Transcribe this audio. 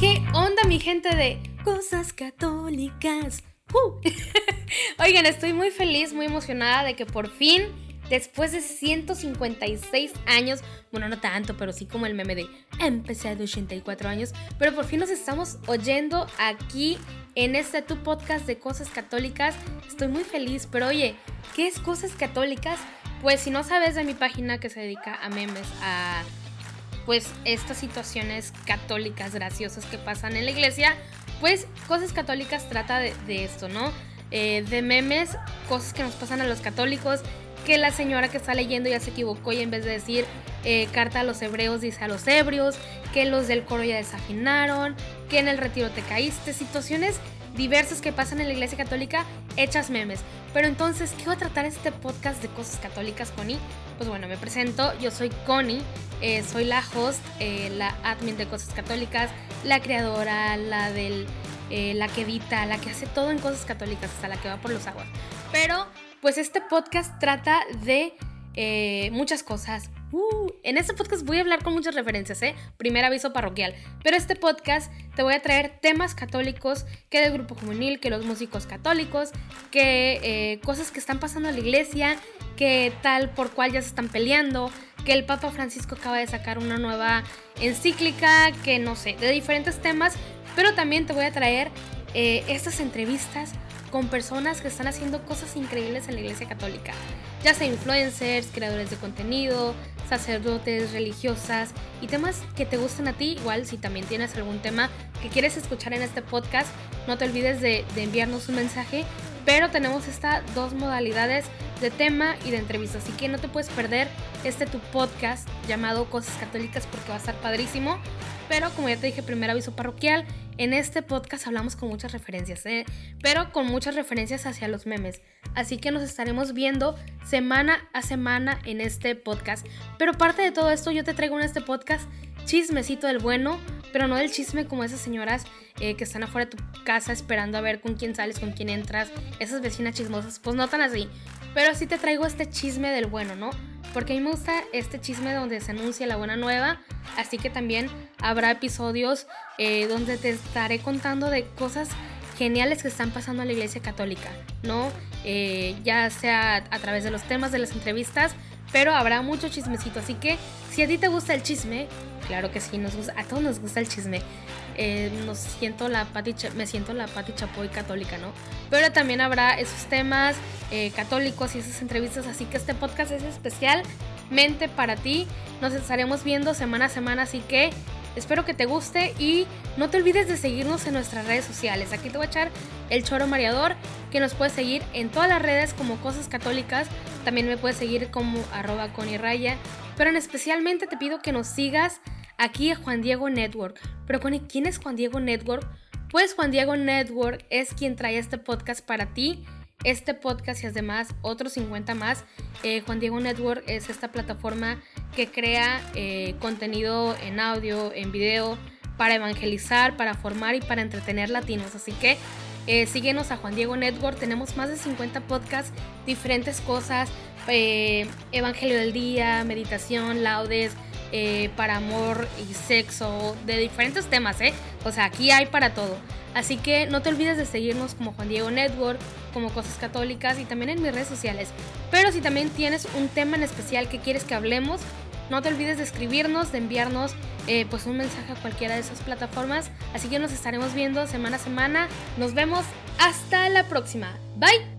¿Qué onda mi gente de cosas católicas? Uh. Oigan, estoy muy feliz, muy emocionada de que por fin, después de 156 años, bueno, no tanto, pero sí como el meme de empecé de 84 años, pero por fin nos estamos oyendo aquí en este tu podcast de cosas católicas. Estoy muy feliz, pero oye, ¿qué es cosas católicas? Pues si no sabes de mi página que se dedica a memes, a pues estas situaciones católicas graciosas que pasan en la iglesia, pues Cosas Católicas trata de, esto, ¿no? Eh, de memes, cosas que nos pasan a los católicos, que la señora que está leyendo ya se equivocó y en vez de decir eh, carta a los hebreos dice a los ebrios, que los del coro ya desafinaron, que en el retiro te caíste, situaciones diversas que pasan en la iglesia católica hechas memes. Pero entonces, ¿qué va a tratar este podcast de cosas católicas, Connie? Pues bueno, me presento, yo soy Connie, eh, soy la host, eh, la admin de Cosas Católicas, la creadora, la del, eh, la que edita, la que hace todo en Cosas Católicas, hasta la que va por los aguas. Pero, pues este podcast trata de muchas cosas. Uh, en este podcast voy a hablar con muchas referencias, ¿eh? Primer aviso parroquial. Pero este podcast te voy a traer temas católicos, que del grupo juvenil, que los músicos católicos, que cosas que están pasando en la iglesia, que tal por cual ya se están peleando, que el Papa Francisco acaba de sacar una nueva encíclica, que no sé, de diferentes temas, pero también te voy a traer eh, estas entrevistas con personas que están haciendo cosas increíbles en la Iglesia Católica, ya sea influencers, creadores de contenido, sacerdotes, religiosas y temas que te gusten a ti. Igual, si también tienes algún tema que quieres escuchar en este podcast, no te olvides de, de enviarnos un mensaje. Pero tenemos estas dos modalidades de tema y de entrevista, así que no te puedes perder este tu podcast llamado Cosas Católicas porque va a estar padrísimo. Pero como ya te dije, primer aviso parroquial, en este podcast hablamos con muchas referencias, ¿eh? pero con muchas referencias hacia los memes. Así que nos estaremos viendo semana a semana en este podcast. Pero parte de todo esto, yo te traigo en este podcast chismecito del bueno, pero no del chisme como esas señoras eh, que están afuera de tu casa esperando a ver con quién sales, con quién entras, esas vecinas chismosas, pues no tan así. Pero sí te traigo este chisme del bueno, ¿no? Porque a mí me gusta este chisme donde se anuncia la buena nueva, así que también habrá episodios eh, donde te estaré contando de cosas geniales que están pasando en la iglesia católica, ¿no? Eh, ya sea a través de los temas de las entrevistas, pero habrá mucho chismecito, así que si a ti te gusta el chisme, claro que sí, nos gusta, a todos nos gusta el chisme. Eh, siento la me siento la Pati Chapoy católica, ¿no? Pero también habrá esos temas eh, católicos y esas entrevistas, así que este podcast es especialmente para ti. Nos estaremos viendo semana a semana, así que espero que te guste y no te olvides de seguirnos en nuestras redes sociales. Aquí te voy a echar el choro mareador, que nos puedes seguir en todas las redes como Cosas Católicas. También me puedes seguir como arroba conirraya. Pero en especialmente te pido que nos sigas aquí a Juan Diego Network. Pero ¿quién es Juan Diego Network? Pues Juan Diego Network es quien trae este podcast para ti. Este podcast y además otros 50 más. Eh, Juan Diego Network es esta plataforma que crea eh, contenido en audio, en video, para evangelizar, para formar y para entretener latinos. Así que eh, síguenos a Juan Diego Network. Tenemos más de 50 podcasts, diferentes cosas. Evangelio del día, meditación, laudes, eh, para amor y sexo, de diferentes temas, ¿eh? O sea, aquí hay para todo. Así que no te olvides de seguirnos como Juan Diego Network, como Cosas Católicas y también en mis redes sociales. Pero si también tienes un tema en especial que quieres que hablemos, no te olvides de escribirnos, de enviarnos eh, pues un mensaje a cualquiera de esas plataformas. Así que nos estaremos viendo semana a semana. Nos vemos hasta la próxima. Bye.